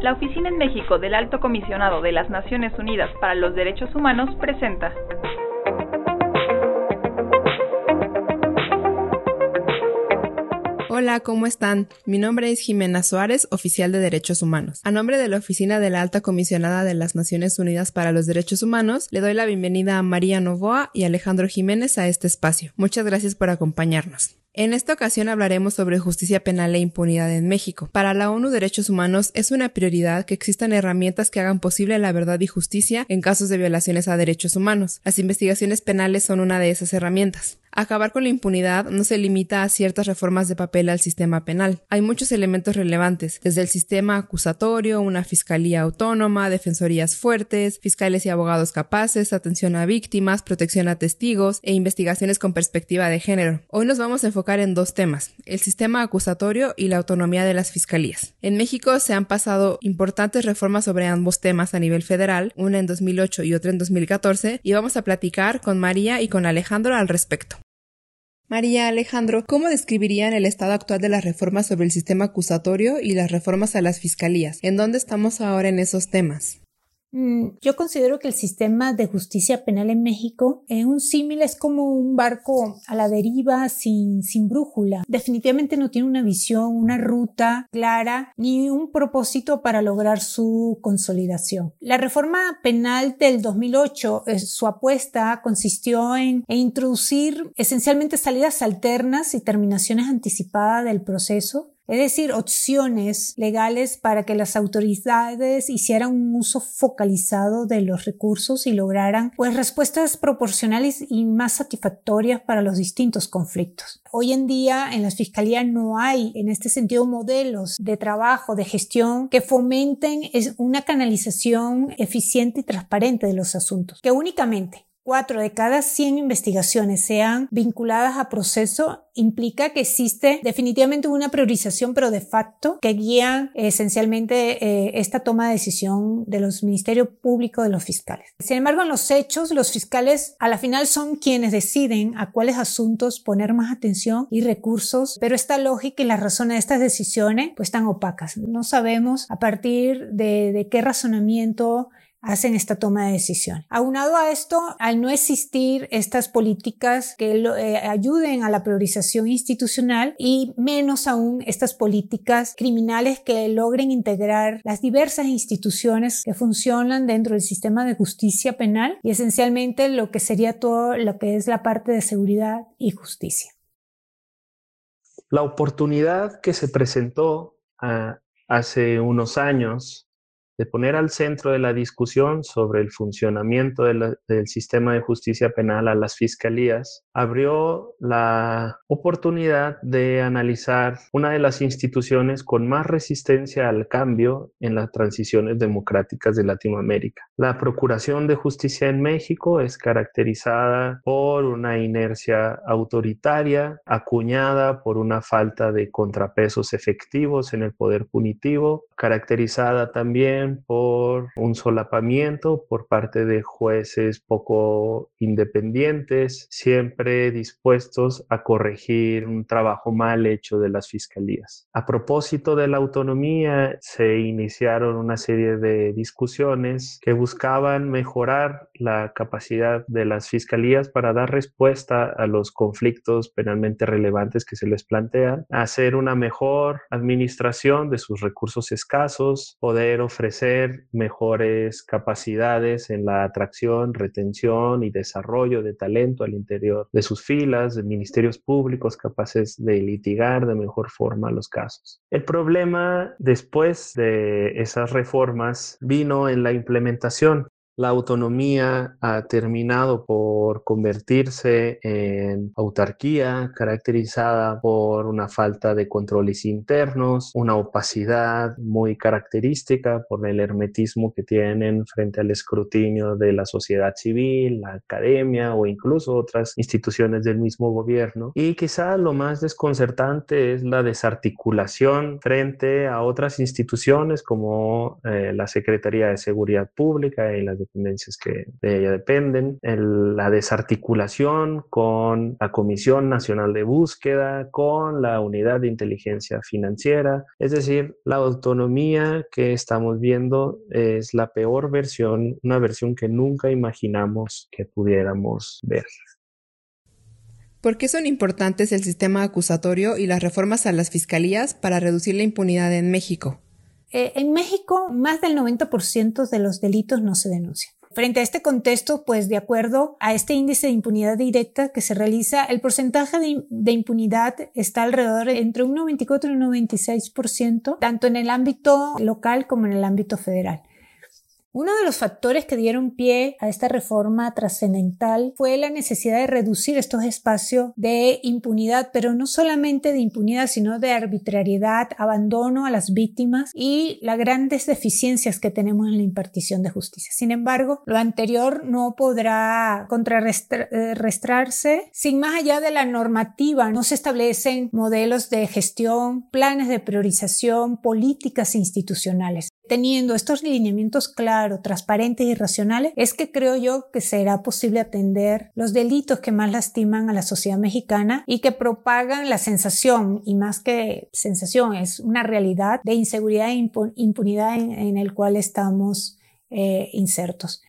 La Oficina en México del Alto Comisionado de las Naciones Unidas para los Derechos Humanos presenta Hola, ¿cómo están? Mi nombre es Jimena Suárez, oficial de Derechos Humanos. A nombre de la Oficina de la Alta Comisionada de las Naciones Unidas para los Derechos Humanos, le doy la bienvenida a María Novoa y Alejandro Jiménez a este espacio. Muchas gracias por acompañarnos. En esta ocasión hablaremos sobre justicia penal e impunidad en México. Para la ONU Derechos Humanos es una prioridad que existan herramientas que hagan posible la verdad y justicia en casos de violaciones a derechos humanos. Las investigaciones penales son una de esas herramientas. Acabar con la impunidad no se limita a ciertas reformas de papel al sistema penal. Hay muchos elementos relevantes, desde el sistema acusatorio, una fiscalía autónoma, defensorías fuertes, fiscales y abogados capaces, atención a víctimas, protección a testigos e investigaciones con perspectiva de género. Hoy nos vamos a enfocar en dos temas, el sistema acusatorio y la autonomía de las fiscalías. En México se han pasado importantes reformas sobre ambos temas a nivel federal, una en 2008 y otra en 2014, y vamos a platicar con María y con Alejandro al respecto. María Alejandro, ¿cómo describirían el estado actual de las reformas sobre el sistema acusatorio y las reformas a las fiscalías? ¿En dónde estamos ahora en esos temas? Mm, yo considero que el sistema de justicia penal en México, en un símil, es como un barco a la deriva sin, sin brújula. Definitivamente no tiene una visión, una ruta clara, ni un propósito para lograr su consolidación. La reforma penal del 2008, eh, su apuesta consistió en, en introducir esencialmente salidas alternas y terminaciones anticipadas del proceso es decir, opciones legales para que las autoridades hicieran un uso focalizado de los recursos y lograran pues respuestas proporcionales y más satisfactorias para los distintos conflictos. Hoy en día en las fiscalías no hay en este sentido modelos de trabajo, de gestión que fomenten una canalización eficiente y transparente de los asuntos, que únicamente cuatro de cada 100 investigaciones sean vinculadas a proceso implica que existe definitivamente una priorización, pero de facto, que guía esencialmente eh, esta toma de decisión de los ministerios públicos de los fiscales. Sin embargo, en los hechos, los fiscales a la final son quienes deciden a cuáles asuntos poner más atención y recursos, pero esta lógica y la razón de estas decisiones pues están opacas. No sabemos a partir de qué razonamiento hacen esta toma de decisión. Aunado a esto, al no existir estas políticas que eh, ayuden a la priorización institucional y menos aún estas políticas criminales que logren integrar las diversas instituciones que funcionan dentro del sistema de justicia penal y esencialmente lo que sería todo lo que es la parte de seguridad y justicia. La oportunidad que se presentó ah, hace unos años de poner al centro de la discusión sobre el funcionamiento del sistema de justicia penal a las fiscalías, abrió la oportunidad de analizar una de las instituciones con más resistencia al cambio en las transiciones democráticas de Latinoamérica. La Procuración de Justicia en México es caracterizada por una inercia autoritaria, acuñada por una falta de contrapesos efectivos en el poder punitivo, caracterizada también por un solapamiento por parte de jueces poco independientes, siempre dispuestos a corregir un trabajo mal hecho de las fiscalías. A propósito de la autonomía, se iniciaron una serie de discusiones que buscaban mejorar la capacidad de las fiscalías para dar respuesta a los conflictos penalmente relevantes que se les plantean, hacer una mejor administración de sus recursos escasos, poder ofrecer mejores capacidades en la atracción, retención y desarrollo de talento al interior de sus filas, de ministerios públicos capaces de litigar de mejor forma los casos. El problema después de esas reformas vino en la implementación la autonomía ha terminado por convertirse en autarquía caracterizada por una falta de controles internos, una opacidad muy característica por el hermetismo que tienen frente al escrutinio de la sociedad civil, la academia o incluso otras instituciones del mismo gobierno. Y quizá lo más desconcertante es la desarticulación frente a otras instituciones como eh, la Secretaría de Seguridad Pública y las dependencias que de ella dependen, la desarticulación con la Comisión Nacional de Búsqueda, con la Unidad de Inteligencia Financiera, es decir, la autonomía que estamos viendo es la peor versión, una versión que nunca imaginamos que pudiéramos ver. ¿Por qué son importantes el sistema acusatorio y las reformas a las fiscalías para reducir la impunidad en México? Eh, en México, más del 90% de los delitos no se denuncian. Frente a este contexto, pues de acuerdo a este índice de impunidad directa que se realiza, el porcentaje de, de, impunidad está alrededor entre un 94 y un 96%, tanto en el ámbito local como en el ámbito federal. Uno de los factores que dieron pie a esta reforma trascendental fue la necesidad de reducir estos espacios de impunidad, pero no solamente de impunidad, sino de arbitrariedad, abandono a las víctimas y las grandes deficiencias que tenemos en la impartición de justicia. Sin embargo, lo anterior no podrá contrarrestarse sin más allá de la normativa. No se establecen modelos de gestión, planes de priorización, políticas institucionales teniendo estos lineamientos claros, transparentes y racionales, es que creo yo que será posible atender los delitos que más lastiman a la sociedad mexicana y que propagan la sensación, y más que sensación, es una realidad de inseguridad e impunidad en, el cual estamos eh, insertos.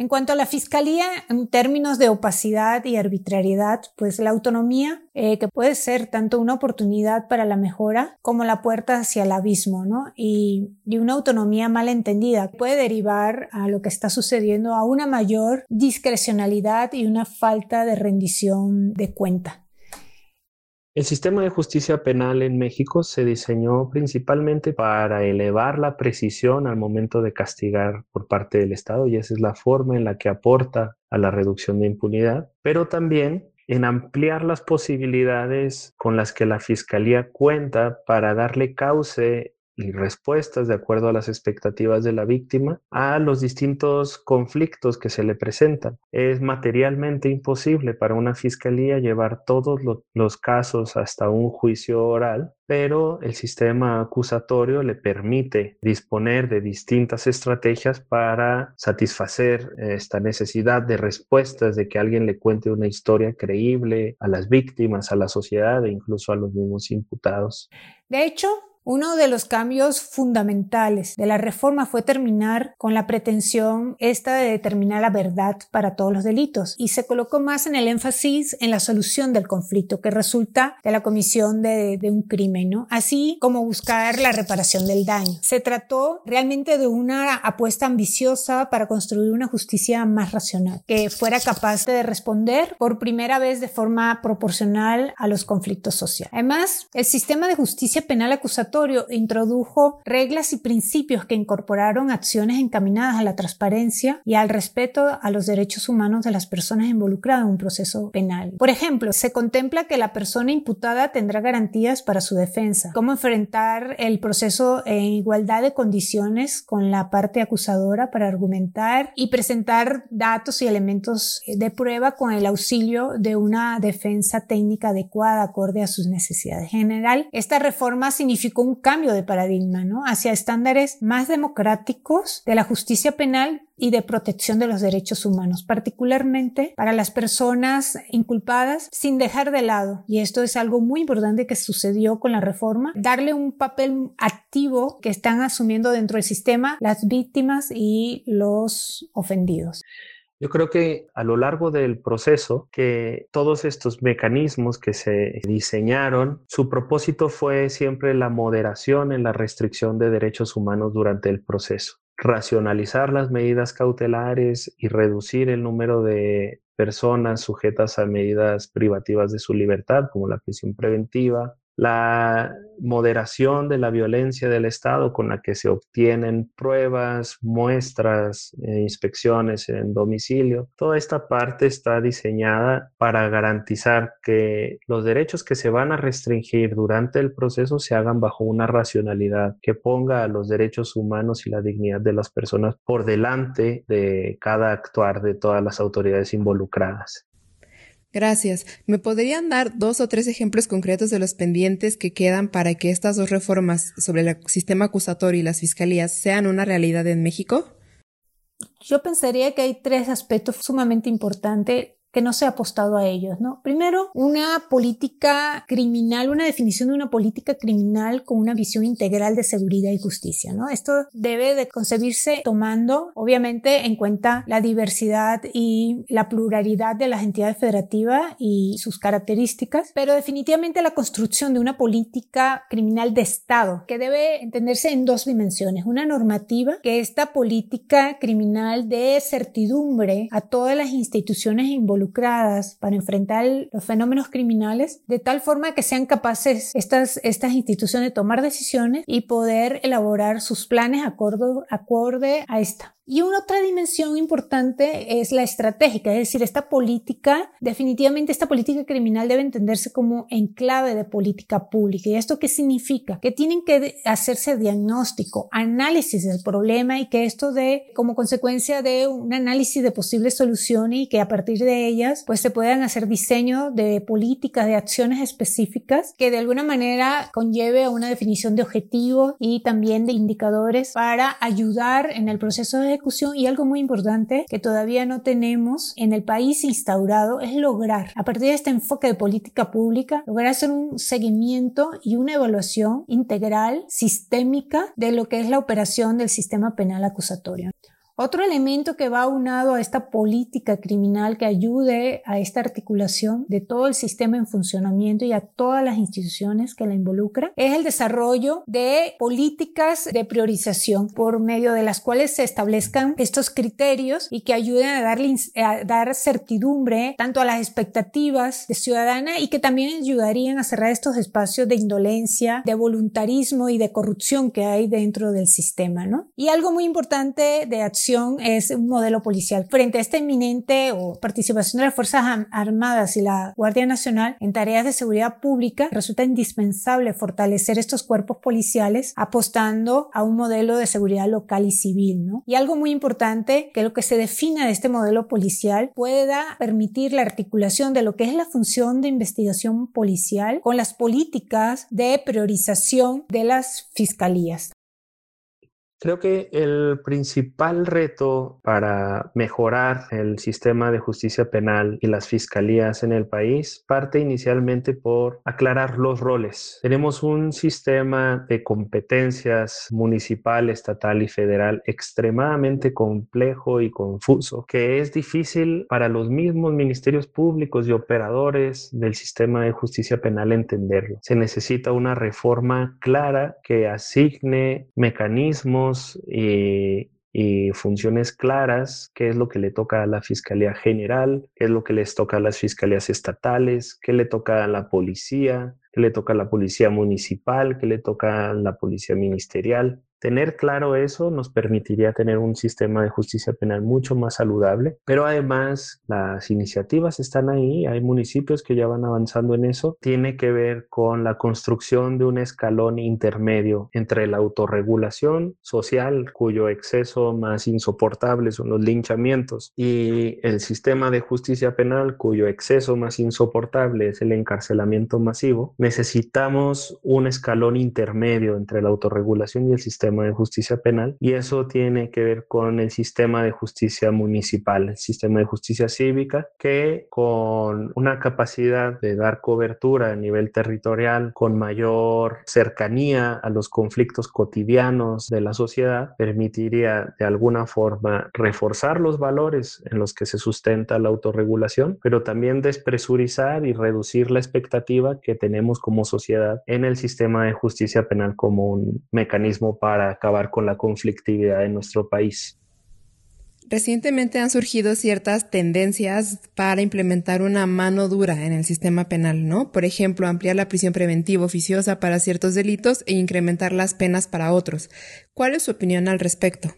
En cuanto a la fiscalía, en términos de opacidad y arbitrariedad, pues la autonomía, eh, que puede ser tanto una oportunidad para la mejora como la puerta hacia el abismo, ¿no? Y, y una autonomía mal entendida puede derivar a lo que está sucediendo a una mayor discrecionalidad y una falta de rendición de cuenta. El sistema de justicia penal en México se diseñó principalmente para elevar la precisión al momento de castigar por parte del Estado y esa es la forma en la que aporta a la reducción de impunidad, pero también en ampliar las posibilidades con las que la Fiscalía cuenta para darle cauce y respuestas de acuerdo a las expectativas de la víctima a los distintos conflictos que se le presentan. Es materialmente imposible para una fiscalía llevar todos los casos hasta un juicio oral, pero el sistema acusatorio le permite disponer de distintas estrategias para satisfacer esta necesidad de respuestas, de que alguien le cuente una historia creíble a las víctimas, a la sociedad e incluso a los mismos imputados. De hecho, uno de los cambios fundamentales de la reforma fue terminar con la pretensión esta de determinar la verdad para todos los delitos y se colocó más en el énfasis en la solución del conflicto que resulta de la comisión de, un crimen, ¿no? Así como buscar la reparación del daño. Se trató realmente de una apuesta ambiciosa para construir una justicia más racional, que fuera capaz de responder por primera vez de forma proporcional a los conflictos sociales. Además, el sistema de justicia penal acusatoria introdujo reglas y principios que incorporaron acciones encaminadas a la transparencia y al respeto a los derechos humanos de las personas involucradas en un proceso penal. Por ejemplo, se contempla que la persona imputada tendrá garantías para su defensa, cómo enfrentar el proceso en igualdad de condiciones con la parte acusadora para argumentar y presentar datos y elementos de prueba con el auxilio de una defensa técnica adecuada acorde a sus necesidades. En general, esta reforma un cambio de paradigma, ¿no? Hacia estándares más democráticos de la justicia penal y de protección de los derechos humanos, particularmente para las personas inculpadas sin dejar de lado, y esto es algo muy importante que sucedió con la reforma, darle un papel activo que están asumiendo dentro del sistema las víctimas y los ofendidos. Yo creo que a lo largo del proceso, que todos estos mecanismos que se diseñaron, su propósito fue siempre la moderación en la restricción de derechos humanos durante el proceso. Racionalizar las medidas cautelares y reducir el número de personas sujetas a medidas privativas de su libertad, como la prisión preventiva, la moderación de la violencia del Estado con la que se obtienen pruebas, muestras, eh, inspecciones en domicilio. Toda esta parte está diseñada para garantizar que los derechos que se van a restringir durante el proceso se hagan bajo una racionalidad que ponga a los derechos humanos y la dignidad de las personas por delante de cada actuar de todas las autoridades involucradas. Gracias. ¿Me podrían dar dos o tres ejemplos concretos de los pendientes que quedan para que estas dos reformas sobre el sistema acusatorio y las fiscalías sean una realidad en México? Yo pensaría que hay tres aspectos sumamente importantes que no se ha apostado a ellos, ¿no? Primero, una política criminal, una definición de una política criminal con una visión integral de seguridad y justicia, ¿no? Esto debe de concebirse tomando, obviamente, en cuenta la diversidad y la pluralidad de las entidades federativas y sus características, pero definitivamente la construcción de una política criminal de Estado que debe entenderse en dos dimensiones. Una normativa, que esta política criminal de certidumbre a todas las instituciones involucradas involucradas para enfrentar los fenómenos criminales de tal forma que sean capaces estas, estas instituciones de tomar decisiones y poder elaborar sus planes acorde, acorde a esta. Y una otra dimensión importante es la estratégica, es decir, esta política, definitivamente esta política criminal debe entenderse como enclave de política pública. ¿Y esto qué significa? Que tienen que hacerse diagnóstico, análisis del problema y que esto de, como consecuencia de un análisis de posibles soluciones y que a partir de pues se puedan hacer diseño de políticas, de acciones específicas que de alguna manera conlleve a una definición de objetivos y también de indicadores para ayudar en el proceso de y algo muy importante que todavía no tenemos en el país instaurado es lograr, a partir de este enfoque de política pública, lograr hacer un seguimiento y una evaluación integral, sistémica de lo que es la operación del sistema penal acusatorio. Otro elemento que va unado a esta política criminal que ayude a esta articulación de todo el sistema en funcionamiento y a todas las instituciones que la involucran es el desarrollo de políticas de priorización por medio de las cuales se establezcan estos criterios y que ayuden a, darle, a dar certidumbre tanto a las expectativas de ciudadana y que también ayudarían a cerrar estos espacios de indolencia, de voluntarismo y de corrupción que hay dentro del sistema, ¿no? Y algo muy importante de acción es un modelo policial. Frente a esta inminente o participación de las Fuerzas Armadas y la Guardia Nacional en tareas de seguridad pública, resulta indispensable fortalecer estos cuerpos policiales apostando a un modelo de seguridad local y civil, ¿no? Y algo muy importante, que lo que se defina de este modelo policial pueda permitir la articulación de lo que es la función de investigación policial con las políticas de priorización de las fiscalías. Creo que el principal reto para mejorar el sistema de justicia penal y las fiscalías en el país parte inicialmente por aclarar los roles. Tenemos un sistema de competencias municipal, estatal y federal extremadamente complejo y confuso que es difícil para los mismos ministerios públicos y operadores del sistema de justicia penal entenderlo. Se necesita una reforma clara que asigne mecanismos y, funciones claras, qué es lo que le toca a la Fiscalía General, qué es lo que les toca a las fiscalías estatales, qué le toca a la policía, qué le toca a la policía municipal, qué le toca a la policía ministerial. Tener claro eso nos permitiría tener un sistema de justicia penal mucho más saludable, pero además las iniciativas están ahí, hay municipios que ya van avanzando en eso, tiene que ver con la construcción de un escalón intermedio entre la autorregulación social, cuyo exceso más insoportable son los linchamientos, y el sistema de justicia penal, cuyo exceso más insoportable es el encarcelamiento masivo. Necesitamos un escalón intermedio entre la autorregulación y el sistema de justicia penal y eso tiene que ver con el sistema de justicia municipal, el sistema de justicia cívica, que con una capacidad de dar cobertura a nivel territorial, con mayor cercanía a los conflictos cotidianos de la sociedad, permitiría de alguna forma reforzar los valores en los que se sustenta la autorregulación, pero también despresurizar y reducir la expectativa que tenemos como sociedad en el sistema de justicia penal como un mecanismo para acabar con la conflictividad en nuestro país. Recientemente han surgido ciertas tendencias para implementar una mano dura en el sistema penal, ¿no? Por ejemplo, ampliar la prisión preventiva oficiosa para ciertos delitos e incrementar las penas para otros. ¿Cuál es su opinión al respecto?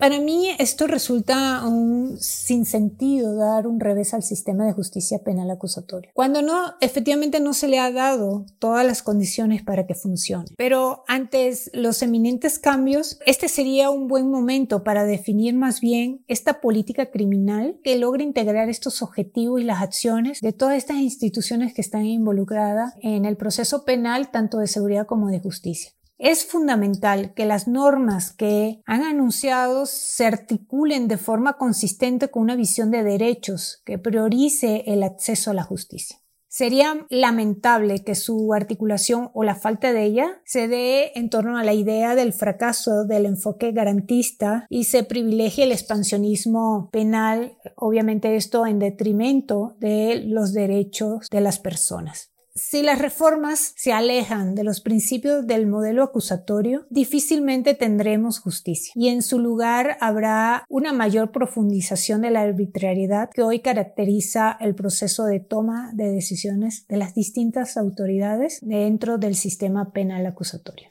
Para mí esto resulta un sinsentido dar un revés al sistema de justicia penal acusatoria. Cuando no, efectivamente no se le ha dado todas las condiciones para que funcione. Pero antes los eminentes cambios, este sería un buen momento para definir más bien esta política criminal que logre integrar estos objetivos y las acciones de todas estas instituciones que están involucradas en el proceso penal, tanto de seguridad como de justicia. Es fundamental que las normas que han anunciado se articulen de forma consistente con una visión de derechos que priorice el acceso a la justicia. Sería lamentable que su articulación o la falta de ella se dé en torno a la idea del fracaso del enfoque garantista y se privilegie el expansionismo penal, obviamente esto en detrimento de los derechos de las personas. Si las reformas se alejan de los principios del modelo acusatorio, difícilmente tendremos justicia y en su lugar habrá una mayor profundización de la arbitrariedad que hoy caracteriza el proceso de toma de decisiones de las distintas autoridades dentro del sistema penal acusatorio.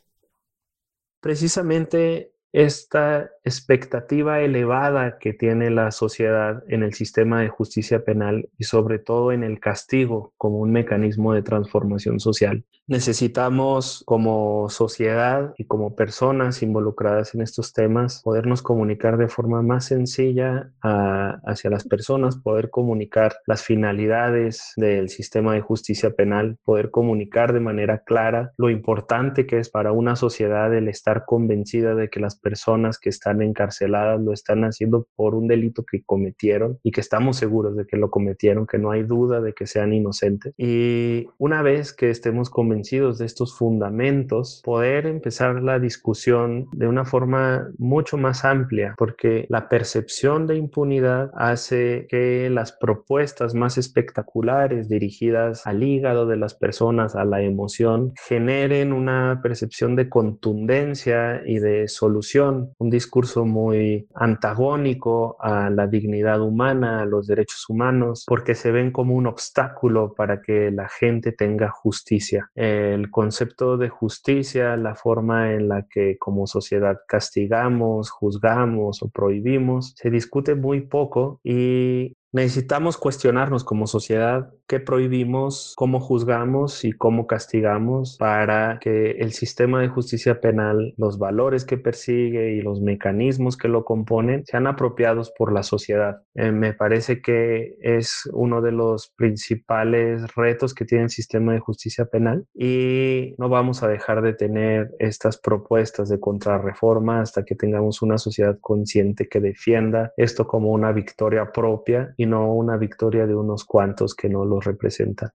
Precisamente esta expectativa elevada que tiene la sociedad en el sistema de justicia penal y sobre todo en el castigo como un mecanismo de transformación social. Necesitamos como sociedad y como personas involucradas en estos temas podernos comunicar de forma más sencilla hacia las personas, poder comunicar las finalidades del sistema de justicia penal, poder comunicar de manera clara lo importante que es para una sociedad el estar convencida de que las personas que están encarceladas lo están haciendo por un delito que cometieron y que estamos seguros de que lo cometieron, que no hay duda de que sean inocentes. Y una vez que estemos convencidos de estos fundamentos, poder empezar la discusión de una forma mucho más amplia, porque la percepción de impunidad hace que las propuestas más espectaculares dirigidas al hígado de las personas, a la emoción, generen una percepción de contundencia y de solución, un discurso muy antagónico a la dignidad humana, a los derechos humanos, porque se ven como un obstáculo para que la gente tenga justicia. El concepto de justicia, la forma en la que como sociedad castigamos, juzgamos o prohibimos, se discute muy poco y Necesitamos cuestionarnos como sociedad qué prohibimos, cómo juzgamos y cómo castigamos para que el sistema de justicia penal, los valores que persigue y los mecanismos que lo componen sean apropiados por la sociedad. Eh, me parece que es uno de los principales retos que tiene el sistema de justicia penal y no vamos a dejar de tener estas propuestas de contrarreforma hasta que tengamos una sociedad consciente que defienda esto como una victoria propia y no una victoria de unos cuantos que no los representan.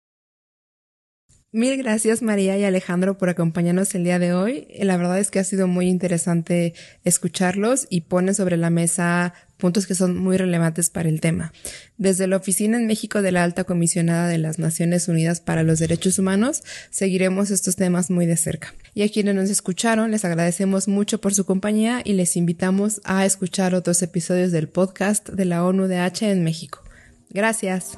Mil gracias María y Alejandro por acompañarnos el día de hoy. La verdad es que ha sido muy interesante escucharlos y ponen sobre la mesa puntos que son muy relevantes para el tema. Desde la Oficina en México de la Alta Comisionada de las Naciones Unidas para los Derechos Humanos, seguiremos estos temas muy de cerca. Y a quienes nos escucharon, les agradecemos mucho por su compañía y les invitamos a escuchar otros episodios del podcast de la ONU-DH en México. Gracias.